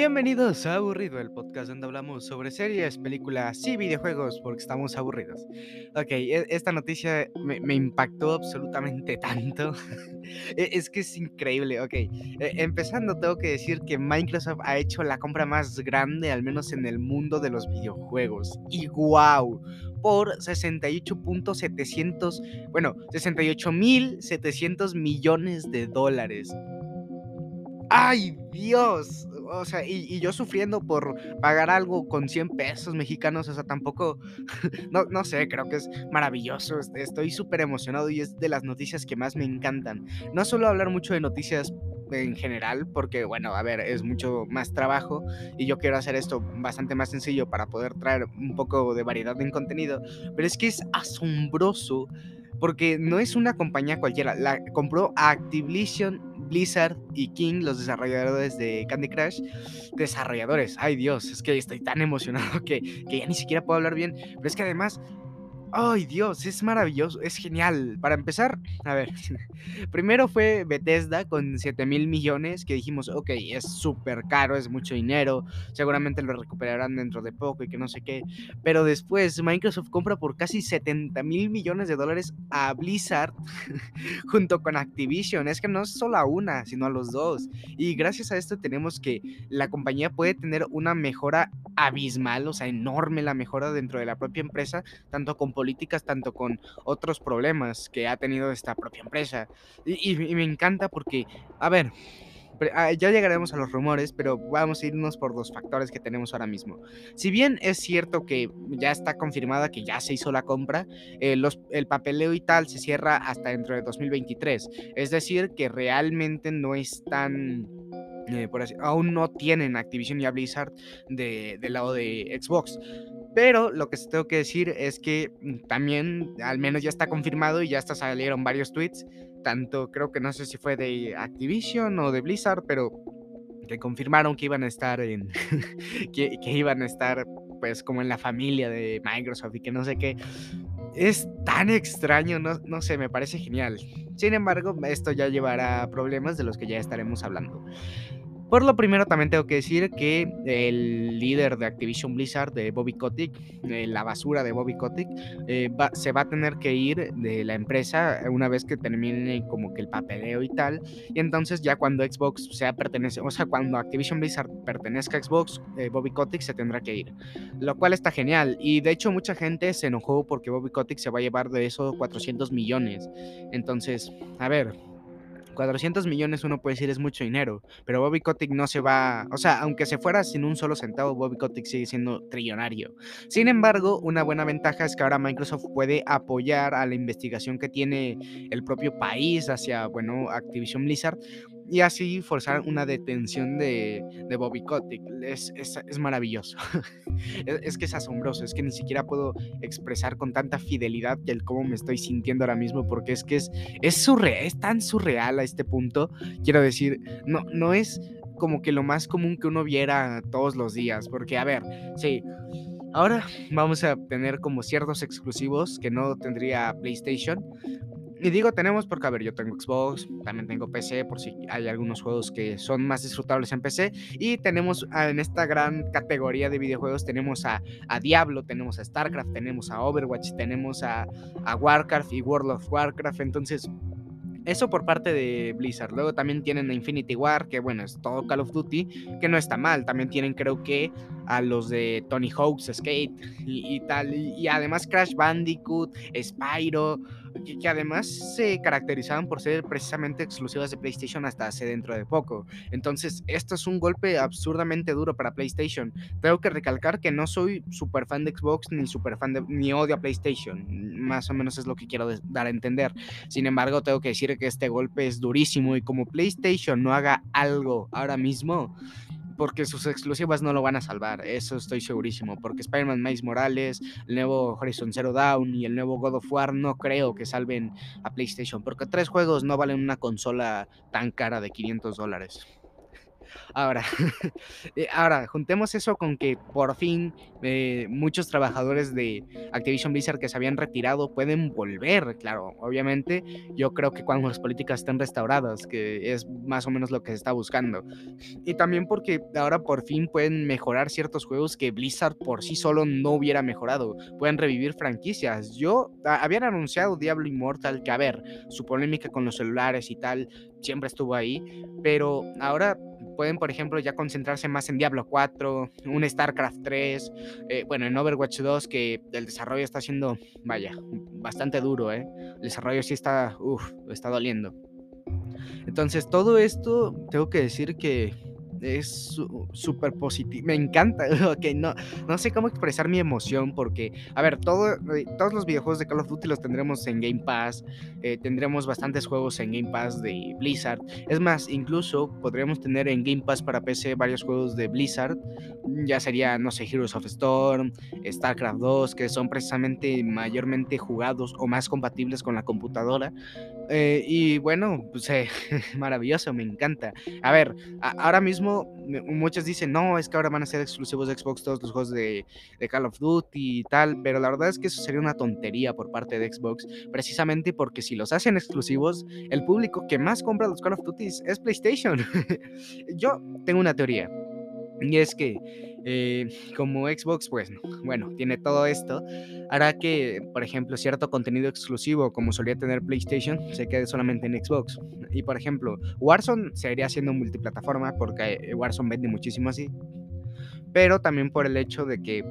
Bienvenidos a Aburrido, el podcast donde hablamos sobre series, películas y videojuegos porque estamos aburridos. Ok, e- esta noticia me, impactó absolutamente tanto. E- es que es increíble. Ok, e- empezando tengo que decir que Microsoft ha hecho la compra más grande, al menos en el mundo de los videojuegos. Y wow, por 68.700, bueno, 68.700 millones de dólares. ¡Ay, Dios! O sea, y, yo sufriendo por pagar algo con 100 pesos mexicanos, o sea, tampoco, no, no sé, creo que es maravilloso. est- Estoy súper emocionado y es de las noticias que más me encantan. No suelo hablar mucho de noticias en general, porque, bueno, a ver, es mucho más trabajo y yo quiero hacer esto bastante más sencillo para poder traer un poco de variedad en contenido, pero es que es asombroso porque no es una compañía cualquiera, la compró Activision, Blizzard y King, los desarrolladores de Candy Crush. Desarrolladores, ay Dios, es que estoy tan emocionado que, que ya ni siquiera puedo hablar bien, pero es que además, ay Dios, es maravilloso, es genial. Para empezar, a ver, primero fue Bethesda con 7 mil millones, que dijimos, ok, es súper caro, es mucho dinero, seguramente lo recuperarán dentro de poco y que no sé qué. Pero después Microsoft compra por casi 70 mil millones de dólares a Blizzard junto con Activision. Es que no es solo a una, sino a los dos. Y gracias a esto tenemos que la compañía puede tener una mejora abismal, o sea, enorme la mejora dentro de la propia empresa, tanto con políticas, tanto con otros problemas que ha tenido esta propia empresa. Y, me encanta porque, a ver, ah, ya llegaremos a los rumores, pero vamos a irnos por los factores que tenemos ahora mismo. Si bien es cierto que ya está confirmada que ya se hizo la compra, eh, los- el papeleo y tal se cierra hasta dentro de 2023. Es decir, que realmente no están, eh, por así, aún no tienen Activision y a Blizzard de- del lado de Xbox. Pero lo que tengo que decir es que mm, también, al menos ya está confirmado y ya hasta salieron varios tweets, tanto creo que no sé si fue de Activision o de Blizzard, pero que confirmaron que iban a estar en, que, que iban a estar pues como en la familia de Microsoft y que no sé qué. Es tan extraño, no, no sé, me parece genial. Sin embargo, esto ya llevará problemas de los que ya estaremos hablando. Por lo primero también tengo que decir que el líder de Activision Blizzard, de Bobby Kotick, eh, la basura de Bobby Kotick, eh, se va a tener que ir de la empresa una vez que termine como que el papeleo y tal. Y entonces ya cuando Xbox sea pertenece, o sea, cuando Activision Blizzard pertenezca a Xbox, eh, Bobby Kotick se tendrá que ir. Lo cual está genial. Y de hecho mucha gente se enojó porque Bobby Kotick se va a llevar de eso 400 millones. Entonces, a ver, 400 millones uno puede decir es mucho dinero, pero Bobby Kotick no se va, o sea, aunque se fuera sin un solo centavo, Bobby Kotick sigue siendo trillonario. Sin embargo, una buena ventaja es que ahora Microsoft puede apoyar a la investigación que tiene el propio país hacia, bueno, Activision Blizzard y así forzar una detención de, de Bobby Kotick. Es, es, maravilloso. es, es que es asombroso, es que ni siquiera puedo expresar con tanta fidelidad el cómo me estoy sintiendo ahora mismo, porque es que es, es surreal, es tan surreal a este punto. Quiero decir, no, no es como que lo más común que uno viera todos los días, porque a ver, sí. Ahora vamos a tener como ciertos exclusivos que no tendría PlayStation. Y digo tenemos porque, a ver, yo tengo Xbox, también tengo PC, por si hay algunos juegos que son más disfrutables en PC. Y tenemos ah, en esta gran categoría de videojuegos, tenemos a, a Diablo, tenemos a StarCraft, tenemos a Overwatch, tenemos a, a Warcraft y World of Warcraft. Entonces, eso por parte de Blizzard. Luego también tienen a Infinity War, que bueno, es todo Call of Duty, que no está mal. También tienen creo que a los de Tony Hawk's Skate y, tal. Y además Crash Bandicoot, Spyro, que, que además se caracterizaban por ser precisamente exclusivas de PlayStation hasta hace dentro de poco. Entonces, esto es un golpe absurdamente duro para PlayStation. Tengo que recalcar que no soy super fan de Xbox ni super fan de ni odio a PlayStation. Más o menos es lo que quiero dar a entender. Sin embargo, tengo que decir que este golpe es durísimo y como PlayStation no haga algo ahora mismo, porque sus exclusivas no lo van a salvar, eso estoy segurísimo, porque Spider-Man Miles Morales, el nuevo Horizon Zero Dawn y el nuevo God of War no creo que salven a PlayStation, porque tres juegos no valen una consola tan cara de 500 dólares. Ahora, eh, ahora, juntemos eso con que por fin eh, muchos trabajadores de Activision Blizzard que se habían retirado pueden volver, claro, obviamente yo creo que cuando las políticas estén restauradas, que es más o menos lo que se está buscando. Y también porque ahora por fin pueden mejorar ciertos juegos que Blizzard por sí solo no hubiera mejorado, pueden revivir franquicias. Yo, habían anunciado Diablo Immortal, que a ver, su polémica con los celulares y tal, siempre estuvo ahí, pero ahora pueden, por ejemplo, ya concentrarse más en Diablo 4, un StarCraft 3, eh, bueno, en Overwatch 2, que el desarrollo está siendo, vaya, bastante duro, ¿eh? El desarrollo sí está, uff, está doliendo. Entonces, todo esto, tengo que decir que es súper positivo. Me encanta. ok, no, no sé cómo expresar mi emoción porque, a ver, eh, todos los videojuegos de Call of Duty los tendremos en Game Pass. Eh, tendremos bastantes juegos en Game Pass de Blizzard. Es más, incluso podríamos tener en Game Pass para PC varios juegos de Blizzard. Ya sería, no sé, Heroes of Storm, StarCraft 2, que son precisamente mayormente jugados o más compatibles con la computadora. Eh, y bueno, pues maravilloso, me encanta. A ver, ahora mismo muchos dicen, no, es que ahora van a ser exclusivos de Xbox todos los juegos de, Call of Duty y tal, pero la verdad es que eso sería una tontería por parte de Xbox, precisamente porque si los hacen exclusivos, el público que más compra los Call of Duty es PlayStation. Yo tengo una teoría. Y es que eh, como Xbox, pues bueno, tiene todo esto, hará que, por ejemplo, cierto contenido exclusivo como solía tener PlayStation se quede solamente en Xbox. Y por ejemplo, Warzone seguiría siendo multiplataforma porque eh, Warzone vende muchísimo así. Pero también por el hecho de que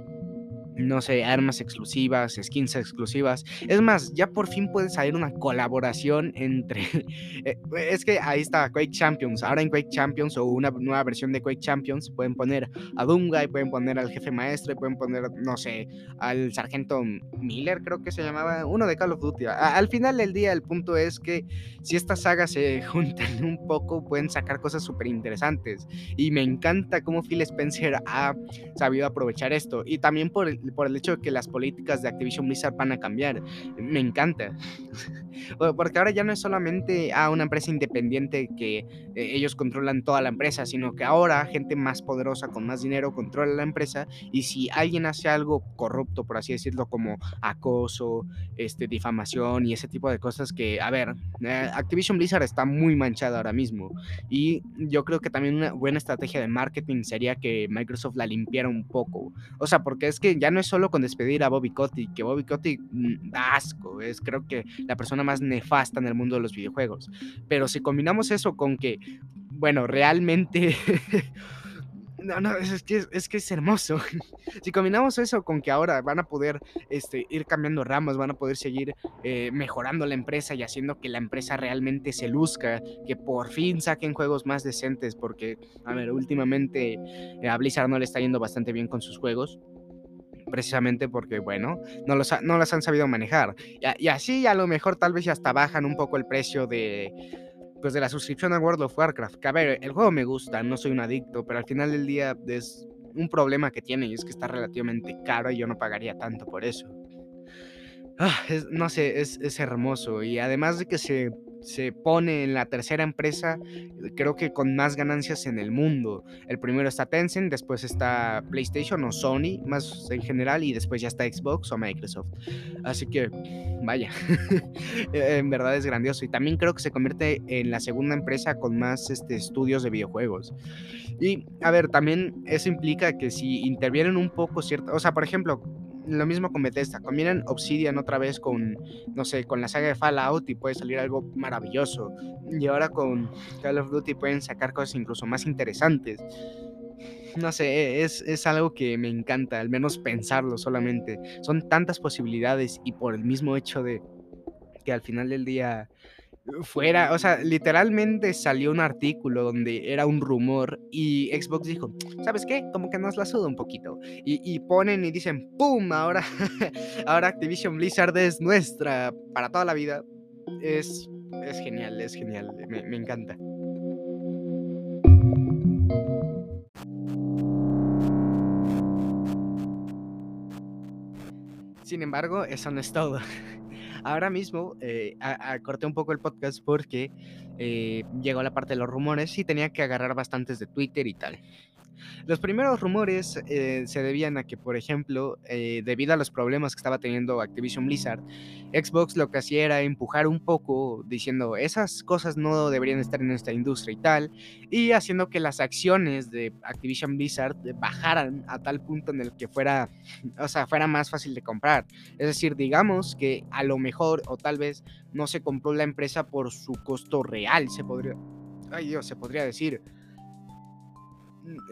no sé, armas exclusivas, skins exclusivas. Es más, ya por fin puede salir una colaboración entre... Eh, es que ahí está Quake Champions. Ahora en Quake Champions o una nueva versión de Quake Champions pueden poner a Dunga y pueden poner al jefe maestro y pueden poner, no sé, al sargento Miller, creo que se llamaba, uno de Call of Duty. al final del día el punto es que si estas sagas se juntan un poco pueden sacar cosas súper interesantes. Y me encanta cómo Phil Spencer ha sabido aprovechar esto. Y también por por el hecho de que las políticas de Activision Blizzard van a cambiar. Me encanta. Porque ahora ya no es solamente a una empresa independiente que eh, ellos controlan toda la empresa, sino que ahora gente más poderosa con más dinero controla la empresa y si alguien hace algo corrupto, por así decirlo, como acoso, este, difamación y ese tipo de cosas que, a ver, eh, Activision Blizzard está muy manchada ahora mismo y yo creo que también una buena estrategia de marketing sería que Microsoft la limpiara un poco. O sea, porque es que ya no es solo con despedir a Bobby Kotick, que Bobby Kotick mm, da asco, es creo que la persona más nefasta en el mundo de los videojuegos. Pero si combinamos eso con que, bueno, realmente... No, no, es que es, que es hermoso. si combinamos eso con que ahora van a poder este, ir cambiando ramas, van a poder seguir eh, mejorando la empresa y haciendo que la empresa realmente se luzca, que por fin saquen juegos más decentes, porque, a ver, últimamente eh, a Blizzard no le está yendo bastante bien con sus juegos precisamente porque, bueno, no, los no las han sabido manejar. Y, así a lo mejor tal vez hasta bajan un poco el precio de, pues, de la suscripción a World of Warcraft. Que a ver, el juego me gusta, no soy un adicto, pero al final del día es un problema que tiene y es que está relativamente caro y yo no pagaría tanto por eso. Ah, no sé, es, es hermoso y además de que se se pone en la tercera empresa, creo que con más ganancias en el mundo. El primero está Tencent, después está PlayStation o Sony, más en general, y después ya está Xbox o Microsoft. Así que, vaya, en verdad es grandioso. Y también creo que se convierte en la segunda empresa con más este, estudios de videojuegos. Y, a ver, también eso implica que si intervienen un poco, cierto, o sea, por ejemplo, lo mismo con Bethesda. Combinan Obsidian otra vez con, no sé, con la saga de Fallout y puede salir algo maravilloso. Y ahora con Call of Duty pueden sacar cosas incluso más interesantes. No sé, es, es algo que me encanta, al menos pensarlo solamente. Son tantas posibilidades y por el mismo hecho de que al final del día fuera, o sea, literalmente salió un artículo donde era un rumor y Xbox dijo, ¿sabes qué? Como que nos la suda un poquito. Y, ponen y dicen, ¡pum! Ahora, ahora Activision Blizzard es nuestra para toda la vida. Es, es genial, es genial, me, me encanta. Sin embargo, eso no es todo. Ahora mismo eh, corté un poco el podcast porque eh, llegó la parte de los rumores y tenía que agarrar bastantes de Twitter y tal. Los primeros rumores eh, se debían a que, por ejemplo, eh, debido a los problemas que estaba teniendo Activision Blizzard, Xbox lo que hacía era empujar un poco diciendo esas cosas no deberían estar en esta industria y tal, y haciendo que las acciones de Activision Blizzard bajaran a tal punto en el que fuera, o sea, fuera más fácil de comprar. Es decir, digamos que a lo mejor o tal vez no se compró la empresa por su costo real, se podría, ay se podría decir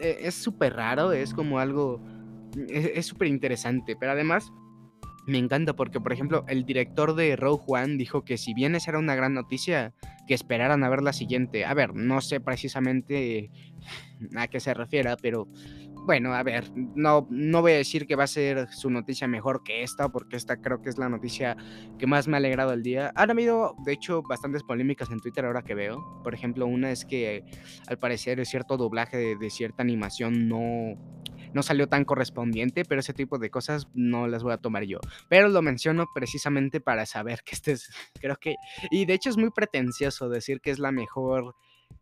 e, es súper raro, es como algo, e, es súper interesante, pero además me encanta porque, por ejemplo, el director de Rogue One dijo que si bien esa era una gran noticia, que esperaran a ver la siguiente. A ver, no sé precisamente a qué se refiera, pero bueno, a ver, no, no voy a decir que va a ser su noticia mejor que esta, porque esta creo que es la noticia que más me ha alegrado el día. Han habido, de hecho, bastantes polémicas en Twitter ahora que veo. Por ejemplo, una es que al parecer cierto doblaje de, cierta animación no, no salió tan correspondiente, pero ese tipo de cosas no las voy a tomar yo. Pero lo menciono precisamente para saber que este es, creo que, y de hecho es muy pretencioso decir que es la mejor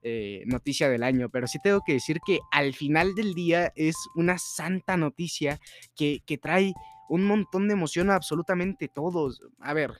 eh, noticia del año, pero sí tengo que decir que al final del día es una santa noticia que, trae un montón de emoción a absolutamente todos. A ver,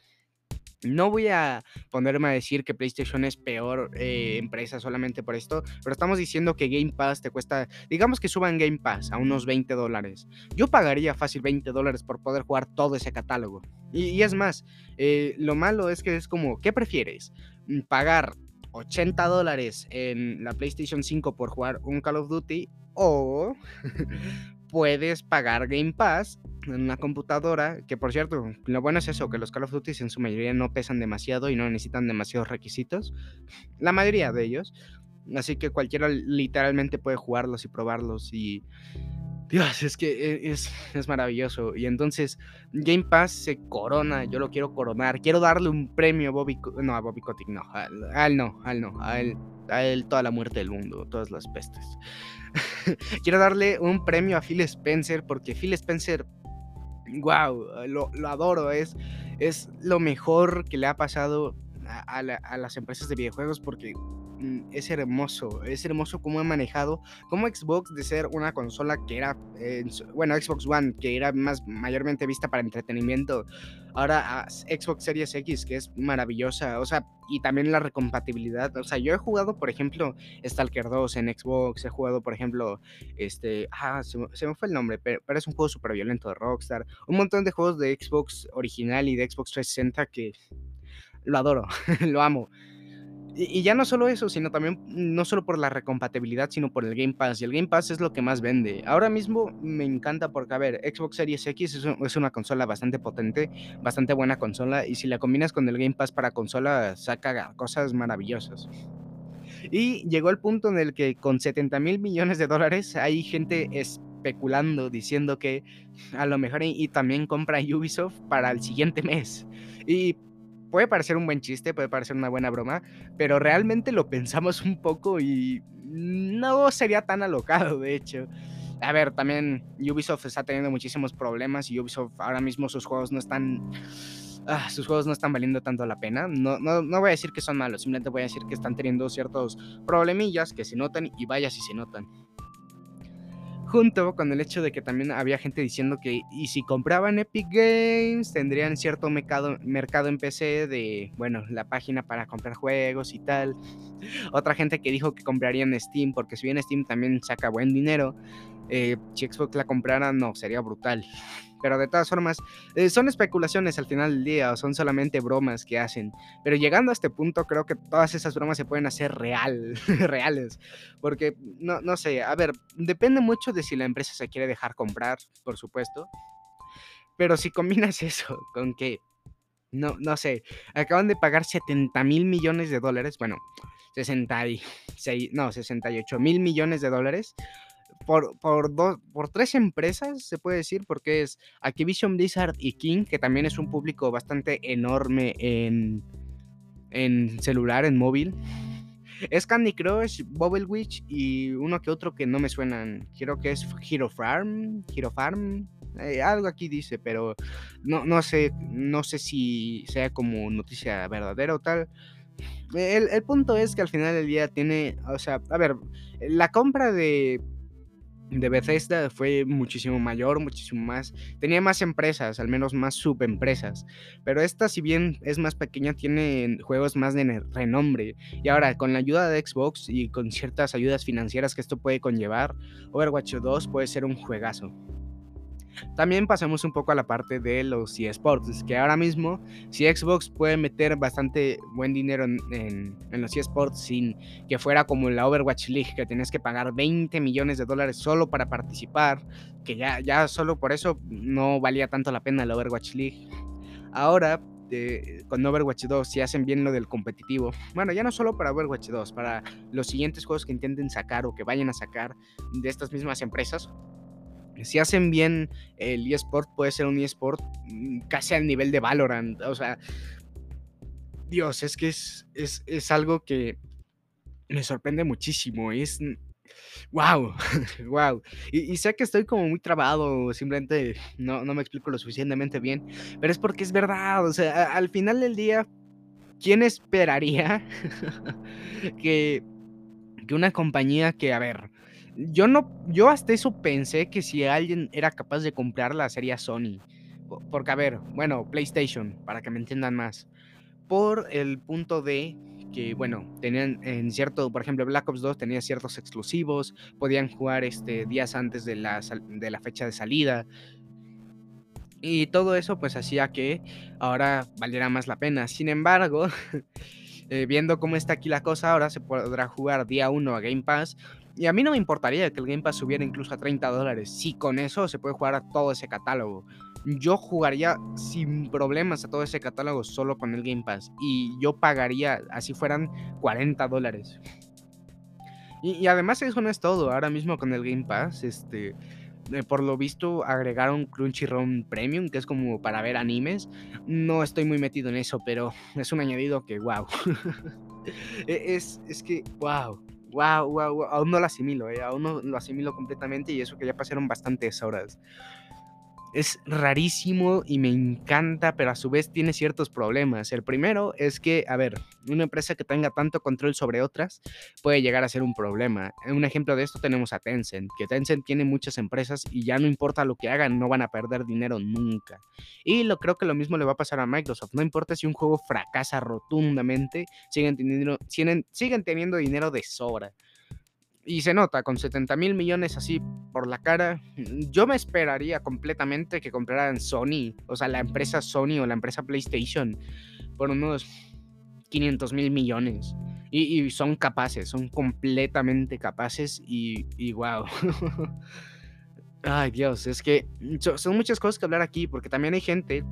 no voy a ponerme a decir que PlayStation es peor eh, empresa solamente por esto, pero estamos diciendo que Game Pass te cuesta, digamos que suban Game Pass a unos 20 dólares. Yo pagaría fácil 20 dólares por poder jugar todo ese catálogo. Y, es más, eh, lo malo es que es como, ¿qué prefieres? Mm, ¿Pagar 80 dólares en la PlayStation 5 por jugar un Call of Duty o puedes pagar Game Pass en una computadora, que por cierto, lo bueno es eso, que los Call of Duty en su mayoría no pesan demasiado y no necesitan demasiados requisitos, la mayoría de ellos, así que cualquiera literalmente puede jugarlos y probarlos y Dios, es que e, es, es, maravilloso. Y entonces Game Pass se corona, yo lo quiero coronar. Quiero darle un premio a Bobby, no, a Bobby Kotick, no, a, él no, a él no, a él, a él toda la muerte del mundo, todas las pestes. quiero darle un premio a Phil Spencer porque Phil Spencer, wow, lo, lo adoro, es, es lo mejor que le ha pasado a, a las empresas de videojuegos porque es hermoso, es hermoso cómo he manejado, como Xbox de ser una consola que era, eh, bueno, Xbox One, que era más mayormente vista para entretenimiento, ahora Xbox Series X, que es maravillosa, o sea, y también la recompatibilidad, o sea, yo he jugado, por ejemplo, Stalker 2 en Xbox, he jugado, por ejemplo, este, ah, se, me fue el nombre, pero, pero es un juego súper violento de Rockstar, un montón de juegos de Xbox original y de Xbox 360 que lo adoro, lo amo. Y, ya no solo eso, sino también no solo por la recompatibilidad, sino por el Game Pass. Y el Game Pass es lo que más vende. Ahora mismo me encanta porque, a ver, Xbox Series X es, una consola bastante potente, bastante buena consola. Y si la combinas con el Game Pass para consola, saca cosas maravillosas. Y llegó el punto en el que con 70 mil millones de dólares hay gente especulando, diciendo que a lo mejor y también compra Ubisoft para el siguiente mes. Y puede parecer un buen chiste, puede parecer una buena broma, pero realmente lo pensamos un poco y no sería tan alocado, de hecho. A ver, también Ubisoft está teniendo muchísimos problemas y Ubisoft ahora mismo sus juegos no están... Ah, sus juegos no están valiendo tanto la pena. No, no, no voy a decir que son malos, simplemente voy a decir que están teniendo ciertos problemillas que se notan y vaya si se notan junto con el hecho de que también había gente diciendo que y si compraban Epic Games tendrían cierto mercado, mercado en PC de, bueno, la página para comprar juegos y tal. Otra gente que dijo que comprarían Steam, porque si bien Steam también saca buen dinero, eh, si Xbox la comprara, no, sería brutal. Pero de todas formas, eh, son especulaciones al final del día o son solamente bromas que hacen. Pero llegando a este punto, creo que todas esas bromas se pueden hacer real, reales. Porque, no, no sé, a ver, depende mucho de si la empresa se quiere dejar comprar, por supuesto. Pero si combinas eso con que, no, no sé, acaban de pagar 70 mil millones de dólares, bueno, 66, no, 68 mil millones de dólares por, por, por tres empresas, se puede decir, porque es Activision Blizzard y King, que también es un público bastante enorme en, en celular, en móvil. Es Candy Crush, Bubble Witch y uno que otro que no me suenan. Creo que es Hero Farm, Hero Farm, eh, algo aquí dice, pero no, no sé, no sé si sea como noticia verdadera o tal. El, el punto es que al final del día tiene, o sea, a ver, la compra de de Bethesda fue muchísimo mayor, muchísimo más. Tenía más empresas, al menos más subempresas. Pero esta, si bien es más pequeña, tiene juegos más de renombre. Y ahora, con la ayuda de Xbox y con ciertas ayudas financieras que esto puede conllevar, Overwatch 2 puede ser un juegazo. También pasamos un poco a la parte de los eSports, que ahora mismo si Xbox puede meter bastante buen dinero en, los eSports sin que fuera como la Overwatch League, que tenías que pagar 20 millones de dólares solo para participar, que ya, ya solo por eso no valía tanto la pena la Overwatch League. Ahora con Overwatch 2, si hacen bien lo del competitivo, bueno, ya no solo para Overwatch 2, para los siguientes juegos que intenten sacar o que vayan a sacar de estas mismas empresas, si hacen bien el eSport, puede ser un eSport mm, casi al nivel de Valorant. O sea, Dios, es que es, es, algo que me sorprende muchísimo. Es. ¡Wow! ¡Wow! Y, sé que estoy como muy trabado, simplemente no, no me explico lo suficientemente bien, pero es porque es verdad. O sea, al final del día, ¿quién esperaría que, que una compañía que, a ver, yo no, yo hasta eso pensé que si alguien era capaz de comprarla sería Sony. Porque, a ver, bueno, PlayStation, para que me entiendan más. Por el punto de que, bueno, tenían en cierto, por ejemplo, Black Ops 2 tenía ciertos exclusivos, podían jugar este, días antes de la, de la fecha de salida. Y todo eso pues hacía que ahora valiera más la pena. Sin embargo, eh, viendo cómo está aquí la cosa, ahora se podrá jugar día 1 a Game Pass y a mí no me importaría que el Game Pass subiera incluso a 30 dólares. Si con eso se puede jugar a todo ese catálogo. Yo jugaría sin problemas a todo ese catálogo solo con el Game Pass. Y yo pagaría, así fueran 40 dólares. Y, además eso no es todo. Ahora mismo con el Game Pass, este... Eh, por lo visto agregaron Crunchyroll Premium, que es como para ver animes. No estoy muy metido en eso, pero es un añadido que, wow. E, es, es que, wow wow, wow, aún no lo asimilo, eh, aún no lo asimilo completamente y eso que ya pasaron bastantes horas. Es rarísimo y me encanta, pero a su vez tiene ciertos problemas. El primero es que, a ver, una empresa que tenga tanto control sobre otras puede llegar a ser un problema. Un ejemplo de esto tenemos a Tencent, que Tencent tiene muchas empresas y ya no importa lo que hagan, no van a perder dinero nunca. Y lo creo que lo mismo le va a pasar a Microsoft. No importa si un juego fracasa rotundamente, siguen teniendo, siguen teniendo dinero de sobra. Y se nota, con 70 mil millones así por la cara, yo me esperaría completamente que compraran Sony, o sea, la empresa Sony o la empresa PlayStation, por unos 500 mil millones. Y, son capaces, son completamente capaces y, y wow. Ay Dios, es que son muchas cosas que hablar aquí, porque también hay gente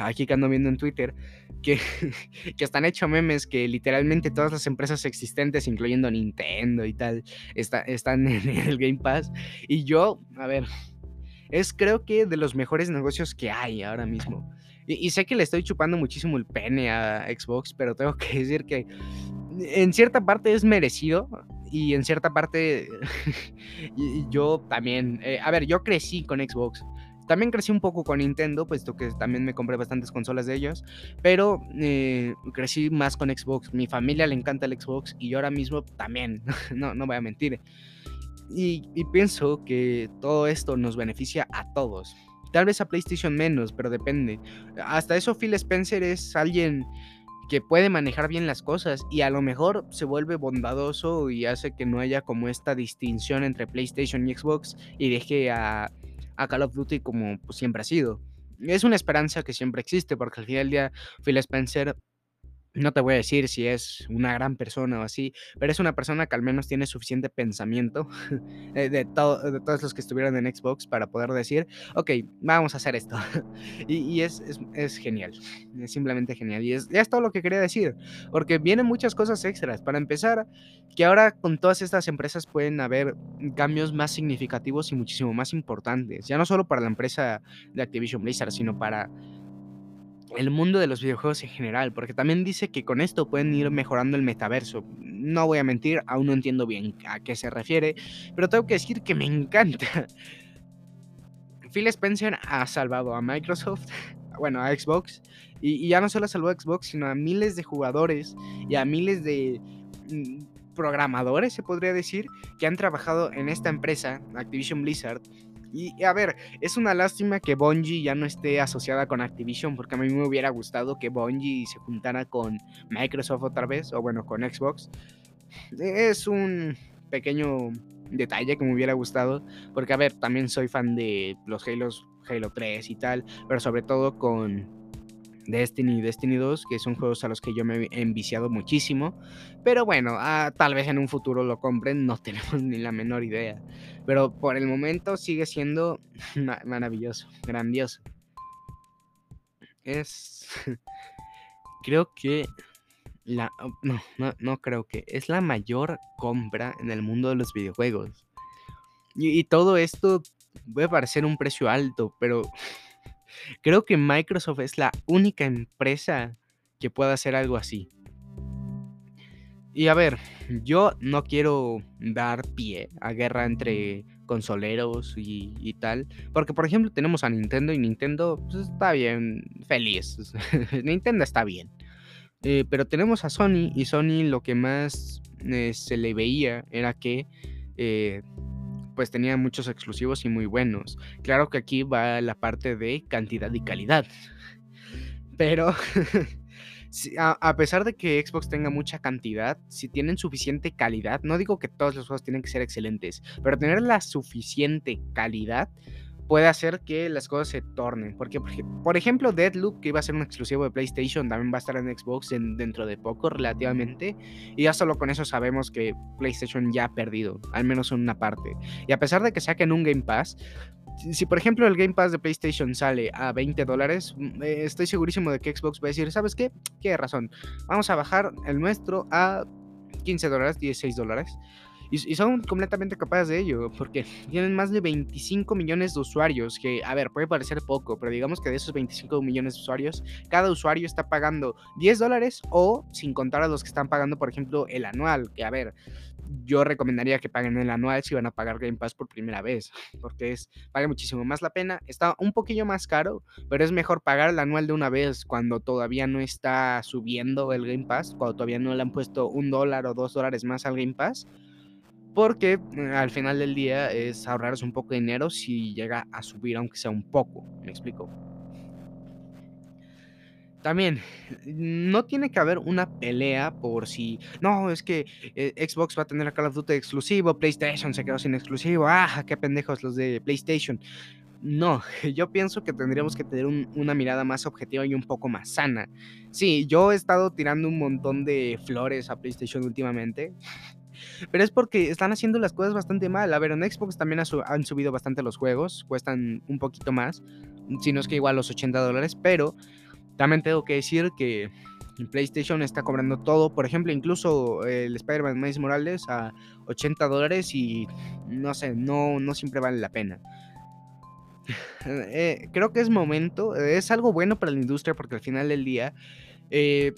aquí que ando viendo en Twitter, que, que están hechos memes que literalmente todas las empresas existentes, incluyendo Nintendo y tal, están en el Game Pass. Y yo, a ver, es creo que de los mejores negocios que hay ahora mismo. Y, sé que le estoy chupando muchísimo el pene a Xbox, pero tengo que decir que en cierta parte es merecido y en cierta parte yo también. Eh, a ver, yo crecí con Xbox. También crecí un poco con Nintendo, puesto que también me compré bastantes consolas de ellos, pero eh, crecí más con Xbox. Mi familia le encanta el Xbox y yo ahora mismo también, no, no voy a mentir. Y, y pienso que todo esto nos beneficia a todos. Tal vez a PlayStation menos, pero depende. Hasta eso Phil Spencer es alguien que puede manejar bien las cosas y a lo mejor se vuelve bondadoso y hace que no haya como esta distinción entre PlayStation y Xbox y deje a a Call of Duty como siempre ha sido. Es una esperanza que siempre existe, porque al final del día Phil Spencer no te voy a decir si es una gran persona o así, pero es una persona que al menos tiene suficiente pensamiento de, de, todos los que estuvieron en Xbox para poder decir, ok, vamos a hacer esto. y, es, genial, es simplemente genial. Y es, es todo lo que quería decir, porque vienen muchas cosas extras. Para empezar, que ahora con todas estas empresas pueden haber cambios más significativos y muchísimo más importantes, ya no solo para la empresa de Activision Blizzard, sino para el mundo de los videojuegos en general, porque también dice que con esto pueden ir mejorando el metaverso. No voy a mentir, aún no entiendo bien a qué se refiere, pero tengo que decir que me encanta. Phil Spencer ha salvado a Microsoft, bueno, a Xbox, y, ya no solo salvó a Xbox, sino a miles de jugadores y a miles de mm, programadores, se podría decir, que han trabajado en esta empresa, Activision Blizzard. Y a ver, es una lástima que Bungie ya no esté asociada con Activision, porque a mí me hubiera gustado que Bungie se juntara con Microsoft otra vez, o bueno, con Xbox. Es un pequeño detalle que me hubiera gustado, porque a ver, también soy fan de los Halos, Halo 3 y tal, pero sobre todo con Destiny y Destiny 2, que son juegos a los que yo me he enviciado muchísimo. Pero bueno, ah, tal vez en un futuro lo compren, no tenemos ni la menor idea. Pero por el momento sigue siendo maravilloso, grandioso. Es... creo que... La, no, no, no creo que es la mayor compra en el mundo de los videojuegos. Y, y todo esto puede parecer un precio alto, pero Creo que Microsoft es la única empresa que pueda hacer algo así. Y a ver, yo no quiero dar pie a guerra entre consoleros y, tal. Porque, por ejemplo, tenemos a Nintendo y Nintendo pues, está bien, feliz. Nintendo está bien. Eh, pero tenemos a Sony y Sony lo que más eh, se le veía era que eh, pues tenía muchos exclusivos y muy buenos. Claro que aquí va la parte de cantidad y calidad. Pero a, pesar de que Xbox tenga mucha cantidad, si tienen suficiente calidad, no digo que todos los juegos tienen que ser excelentes, pero tener la suficiente calidad puede hacer que las cosas se tornen. Porque, por ejemplo, Deadloop, que iba a ser un exclusivo de PlayStation, también va a estar en Xbox dentro de poco, relativamente. Y ya solo con eso sabemos que PlayStation ya ha perdido, al menos en una parte. Y a pesar de que saquen un Game Pass, si, por ejemplo el Game Pass de PlayStation sale a 20 dólares, mm, eh, estoy segurísimo de que Xbox va a decir, ¿sabes qué? Qué razón. Vamos a bajar el nuestro a 15 dólares, 16 dólares. Y, son completamente capaces de ello, porque tienen más de 25 millones de usuarios, que, a ver, puede parecer poco, pero digamos que de esos 25 millones de usuarios, cada usuario está pagando 10 dólares o sin contar a los que están pagando, por ejemplo, el anual, que, a ver, yo recomendaría que paguen el anual si van a pagar Game Pass por primera vez, porque es, vale muchísimo más la pena. Está un poquillo más caro, pero es mejor pagar el anual de una vez cuando todavía no está subiendo el Game Pass, cuando todavía no le han puesto un dólar o dos dólares más al Game Pass porque mm, al final del día es ahorrarse un poco de dinero si llega a subir, aunque sea un poco. ¿Me explico? También, no tiene que haber una pelea por si, no, es que eh, Xbox va a tener a Call of Duty exclusivo, PlayStation se quedó sin exclusivo, ah, qué pendejos los de PlayStation. No, yo pienso que tendríamos que tener una mirada más objetiva y un poco más sana. Sí, yo he estado tirando un montón de flores a PlayStation últimamente, pero es porque están haciendo las cosas bastante mal. A ver, en Xbox también han subido bastante los juegos, cuestan un poquito más, si no es que igual los 80 dólares, pero también tengo que decir que PlayStation está cobrando todo, por ejemplo, incluso el Spider-Man Miles Morales a 80 dólares y no sé, no, no siempre vale la pena. Eh, creo que es momento, es algo bueno para la industria porque al final del día eh,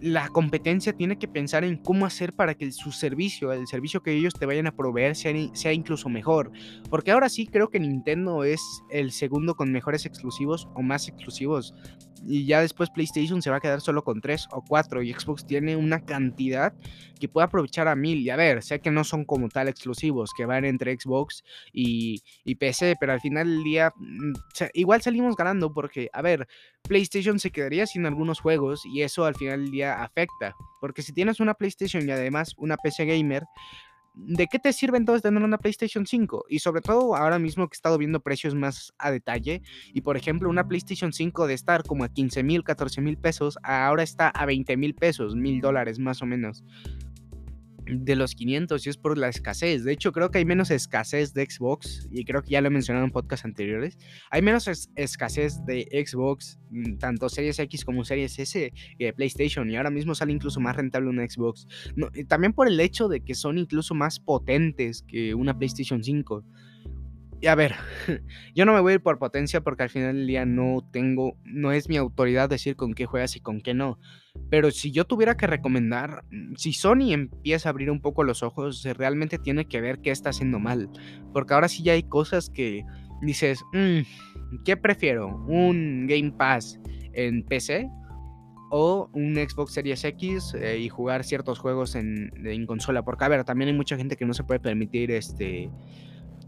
la competencia tiene que pensar en cómo hacer para que su servicio, el servicio que ellos te vayan a proveer, sea, incluso mejor. Porque ahora sí creo que Nintendo es el segundo con mejores exclusivos o más exclusivos y ya después PlayStation se va a quedar solo con 3 o 4 y Xbox tiene una cantidad que puede aprovechar a mil. Y a ver, sé que no son como tal exclusivos, que van entre Xbox y, PC, pero al final del día mm, igual salimos ganando porque, a ver, PlayStation se quedaría sin algunos juegos y eso al final del día afecta. Porque si tienes una PlayStation y además una PC gamer, ¿de qué te sirve entonces tener una PlayStation 5? Y sobre todo ahora mismo que he estado viendo precios más a detalle, y por ejemplo una PlayStation 5 de estar como a 15 mil, 14 mil pesos, ahora está a 20 mil pesos, mil dólares más o menos de los 500 y es por la escasez. De hecho, creo que hay menos escasez de Xbox y creo que ya lo he mencionado en podcasts anteriores. Hay menos escasez de Xbox, mm, tanto Series X como Series S de PlayStation y ahora mismo sale incluso más rentable una Xbox. también por el hecho de que son incluso más potentes que una PlayStation 5. Y a ver, yo no me voy a ir por potencia porque al final del día no tengo, no es mi autoridad decir con qué juegas y con qué no. Pero si yo tuviera que recomendar, mm, si Sony empieza a abrir un poco los ojos, realmente tiene que ver qué está haciendo mal. Porque ahora sí ya hay cosas que dices, mm, ¿qué prefiero? ¿Un Game Pass en PC o un Xbox Series X eh, y jugar ciertos juegos en, en, consola. Porque, a ver, también hay mucha gente que no se puede permitir este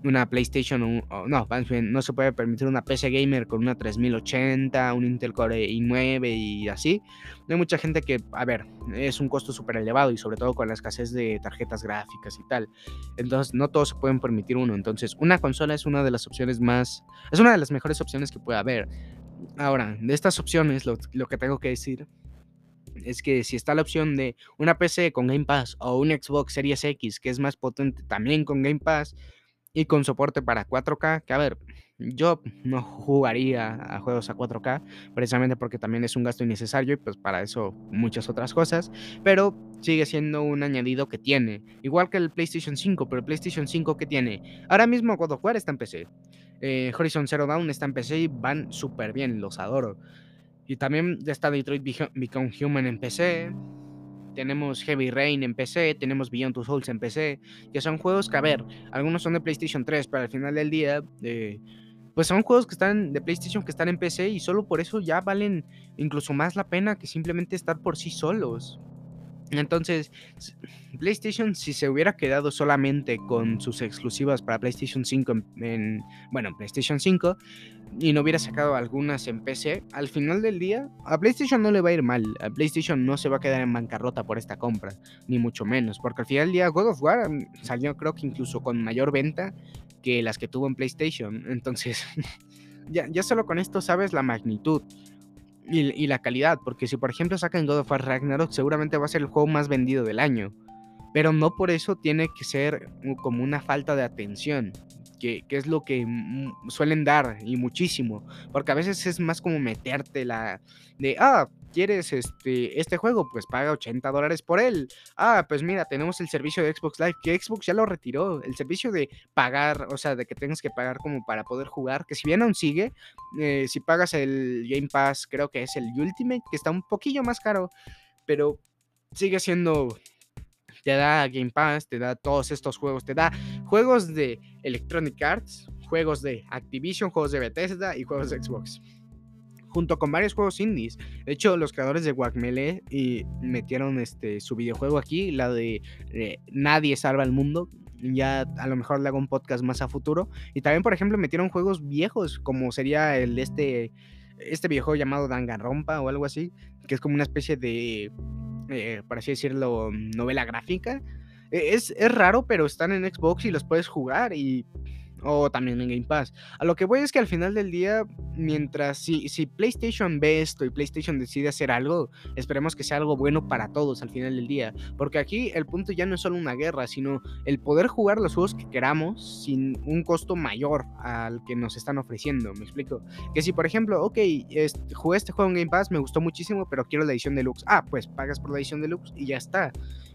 una PlayStation, o, no, no se puede permitir una PC gamer con una 3080, un Intel Core i9 y así. Hay mucha gente que, a ver, es un costo súper elevado y sobre todo con la escasez de tarjetas gráficas y tal. Entonces, no todos se pueden permitir uno. Entonces, una consola es una de las opciones más, es una de las mejores opciones que puede haber. Ahora, de estas opciones, lo, lo que tengo que decir es que si está la opción de una PC con Game Pass o un Xbox Series X que es más potente también con Game Pass, y con soporte para 4K, que a ver, yo no jugaría a juegos a 4K, precisamente porque también es un gasto innecesario y pues para eso muchas otras cosas, pero sigue siendo un añadido que tiene, igual que el PlayStation 5, pero el PlayStation 5 que tiene, ahora mismo God of War está en PC, eh, Horizon Zero Dawn está en PC y van súper bien, los adoro. Y también está Detroit Become Human en PC, tenemos Heavy Rain en PC, tenemos Beyond Two Souls en PC, que son juegos que, a ver, algunos son de PlayStation 3, pero al final del día, eh, pues son juegos que están de PlayStation que están en PC y solo por eso ya valen incluso más la pena que simplemente estar por sí solos. Entonces, PlayStation, si se hubiera quedado solamente con sus exclusivas para PlayStation 5 en, bueno, PlayStation 5 y no hubiera sacado algunas en PC, al final del día a PlayStation no le va a ir mal. A PlayStation no se va a quedar en bancarrota por esta compra, ni mucho menos, porque al final del día God of War mm, salió creo que incluso con mayor venta que las que tuvo en PlayStation. Entonces, ya, ya solo con esto sabes la magnitud y, la calidad, porque si por ejemplo sacan God of War Ragnarok, seguramente va a ser el juego más vendido del año. Pero no por eso tiene que ser como una falta de atención, que, que, es lo que suelen dar y muchísimo. Porque a veces es más como meterte la de, ah, ¿Quieres este, este juego? Pues paga 80 dólares por él. Ah, pues mira, tenemos el servicio de Xbox Live, que Xbox ya lo retiró. El servicio de pagar, o sea, de que tengas que pagar como para poder jugar, que si bien aún sigue, eh, si pagas el Game Pass, creo que es el Ultimate, que está un poquillo más caro, pero sigue siendo te da Game Pass, te da todos estos juegos, te da juegos de Electronic Arts, juegos de Activision, juegos de Bethesda y juegos de Xbox junto con varios juegos indies. De hecho, los creadores de Guacamele y metieron este, su videojuego aquí, la de eh, Nadie salva al mundo. Ya a lo mejor le hago un podcast más a futuro. Y también, por ejemplo, metieron juegos viejos, como sería el este, este videojuego llamado Danganronpa o algo así, que es como una especie de, eh, por así decirlo, novela gráfica. E, es, es raro, pero están en Xbox y los puedes jugar y o también en Game Pass. A lo que voy es que al final del día, mientras si, si PlayStation ve esto y PlayStation decide hacer algo, esperemos que sea algo bueno para todos al final del día. Porque aquí el punto ya no es solo una guerra, sino el poder jugar los juegos que queramos sin un costo mayor al que nos están ofreciendo. ¿Me explico? Que si por ejemplo, ok, jugué este juego en Game Pass, me gustó muchísimo, pero quiero la edición deluxe. Ah, pues pagas por la edición deluxe y ya está.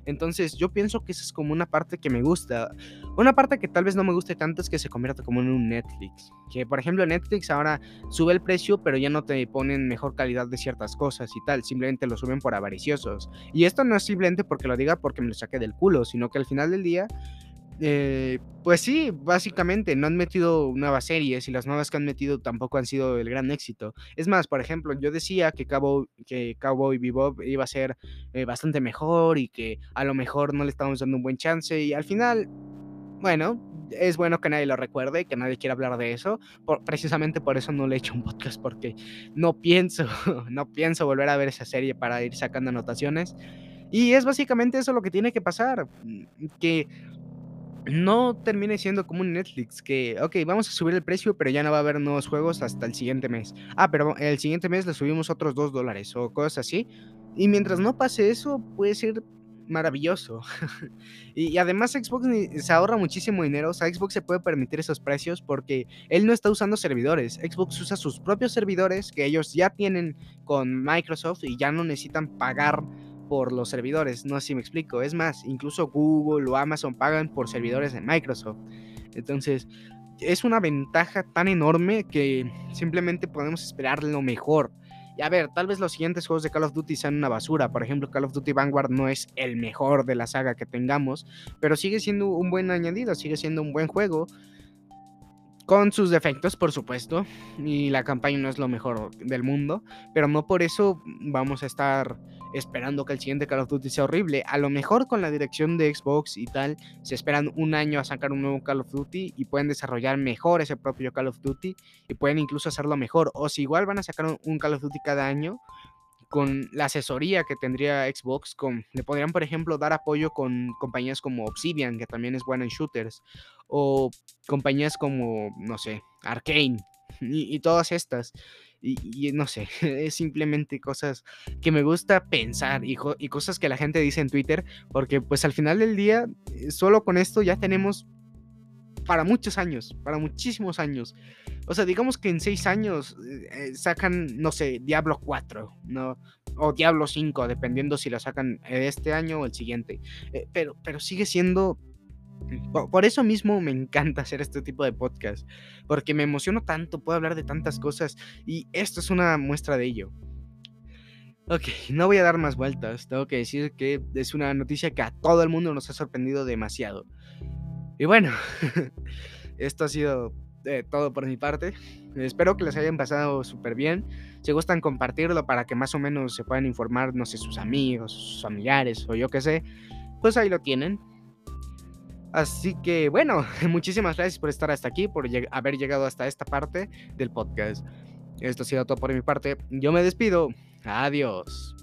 Entonces yo pienso que esa es como una parte que me gusta. Una parte que tal vez no me guste tanto es que se convierta como en un Netflix. Que por ejemplo Netflix ahora sube el precio pero ya no te ponen mejor calidad de ciertas cosas y tal. Simplemente lo suben por avariciosos. Y esto no es simplemente porque lo diga porque me lo saqué del culo, sino que al final del día eh, pues sí, básicamente no han metido nuevas series y las nuevas que han metido tampoco han sido el gran éxito. Es más, por ejemplo, yo decía que Cowboy, que Cowboy Bebop iba a ser eh, bastante mejor y que a lo mejor no le estábamos dando un buen chance y al final, bueno, es bueno que nadie lo recuerde, que nadie quiera hablar de eso. precisamente por eso no le he hecho un podcast porque no pienso, no pienso volver a ver esa serie para ir sacando anotaciones. Y es básicamente eso lo que tiene que pasar, que no termine siendo como un Netflix, que, ok, vamos a subir el precio, pero ya no va a haber nuevos juegos hasta el siguiente mes. Ah, pero el siguiente mes le subimos otros dos dólares o cosas así. Y mientras no pase eso, puede ser maravilloso. y, además Xbox se ahorra muchísimo dinero. O sea, Xbox se puede permitir esos precios porque él no está usando servidores. Xbox usa sus propios servidores que ellos ya tienen con Microsoft y ya no necesitan pagar por los servidores, no sé si me explico. Es más, incluso Google o Amazon pagan por servidores de Microsoft. Entonces, es una ventaja tan enorme que simplemente podemos esperar lo mejor. Y a ver, tal vez los siguientes juegos de Call of Duty sean una basura. Por ejemplo, Call of Duty Vanguard no es el mejor de la saga que tengamos, pero sigue siendo un buen añadido, sigue siendo un buen juego con sus defectos, por supuesto, y la campaña no es lo mejor del mundo, pero no por eso vamos a estar esperando que el siguiente Call of Duty sea horrible. A lo mejor con la dirección de Xbox y tal, se esperan un año a sacar un nuevo Call of Duty y pueden desarrollar mejor ese propio Call of Duty y pueden incluso hacerlo mejor. O si igual van a sacar un Call of Duty cada año, con la asesoría que tendría Xbox, con, le podrían, por ejemplo, dar apoyo con compañías como Obsidian, que también es buena en shooters, o compañías como, no sé, Arkane, y, todas estas. Y, no sé, es simplemente cosas que me gusta pensar y, y cosas que la gente dice en Twitter, porque pues al final del día, eh, solo con esto ya tenemos para muchos años, para muchísimos años. O sea, digamos que en seis años eh, sacan, no sé, Diablo 4, ¿no? O Diablo 5, dependiendo si lo sacan este año o el siguiente. Eh, pero, pero sigue siendo... Por, eso mismo me encanta hacer este tipo de podcast, porque me emociono tanto, puedo hablar de tantas cosas y esto es una muestra de ello. Ok, no voy a dar más vueltas, tengo que decir que es una noticia que a todo el mundo nos ha sorprendido demasiado. Y bueno, esto ha sido eh, todo por mi parte. Espero que les hayan pasado súper bien. Si gustan compartirlo para que más o menos se puedan informar, no sé, sus amigos, sus familiares o yo qué sé, pues ahí lo tienen. Así que bueno, muchísimas gracias por estar hasta aquí, por haber llegado hasta esta parte del podcast. Esto ha sido todo por mi parte. Yo me despido. Adiós.